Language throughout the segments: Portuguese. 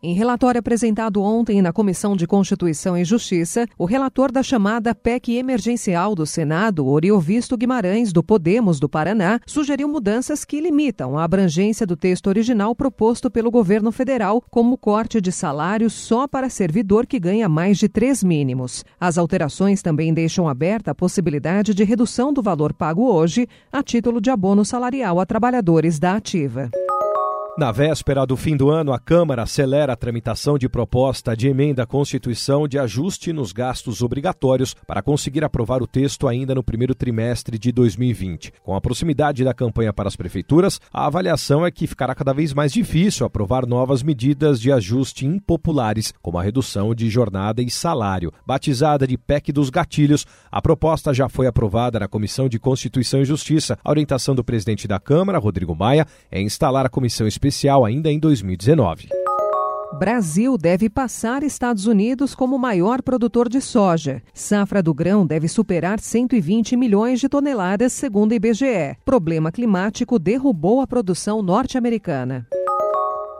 Em relatório apresentado ontem na Comissão de Constituição e Justiça, o relator da chamada PEC emergencial do Senado, Oriovisto Guimarães, do Podemos do Paraná, sugeriu mudanças que limitam a abrangência do texto original proposto pelo governo federal, como corte de salário só para servidor que ganha mais de três mínimos. As alterações também deixam aberta a possibilidade de redução do valor pago hoje a título de abono salarial a trabalhadores da ativa. Na véspera do fim do ano, a Câmara acelera a tramitação de proposta de emenda à Constituição de ajuste nos gastos obrigatórios para conseguir aprovar o texto ainda no primeiro trimestre de 2020. Com a proximidade da campanha para as prefeituras, a avaliação é que ficará cada vez mais difícil aprovar novas medidas de ajuste impopulares, como a redução de jornada e salário. Batizada de PEC dos gatilhos, a proposta já foi aprovada na Comissão de Constituição e Justiça. A orientação do presidente da Câmara, Rodrigo Maia, é instalar a comissão especial especial ainda em 2019. Brasil deve passar Estados Unidos como maior produtor de soja. Safra do grão deve superar 120 milhões de toneladas, segundo o IBGE. Problema climático derrubou a produção norte-americana.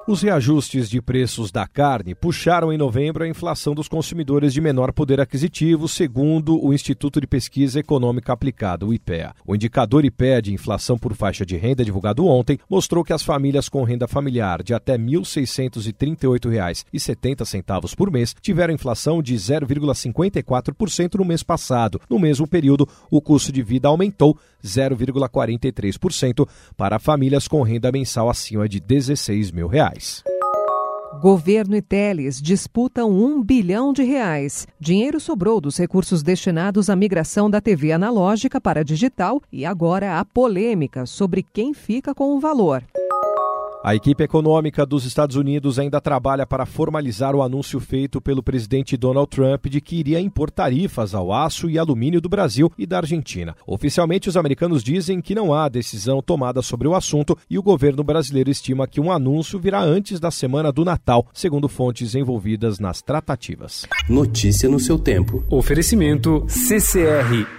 Os reajustes de preços da carne puxaram em novembro a inflação dos consumidores de menor poder aquisitivo, segundo o Instituto de Pesquisa Econômica Aplicada, o IPEA. O indicador IPEA de inflação por faixa de renda divulgado ontem mostrou que as famílias com renda familiar de até R$ 1.638,70 por mês tiveram inflação de 0,54% no mês passado. No mesmo período, o custo de vida aumentou 0,43% para famílias com renda mensal acima de 16 mil reais. Governo e Teles disputam um bilhão de reais. Dinheiro sobrou dos recursos destinados à migração da TV analógica para digital e agora há polêmica sobre quem fica com o valor. A equipe econômica dos Estados Unidos ainda trabalha para formalizar o anúncio feito pelo presidente Donald Trump de que iria impor tarifas ao aço e alumínio do Brasil e da Argentina. Oficialmente, os americanos dizem que não há decisão tomada sobre o assunto e o governo brasileiro estima que um anúncio virá antes da semana do Natal, segundo fontes envolvidas nas tratativas. Notícia no seu tempo. Oferecimento CCR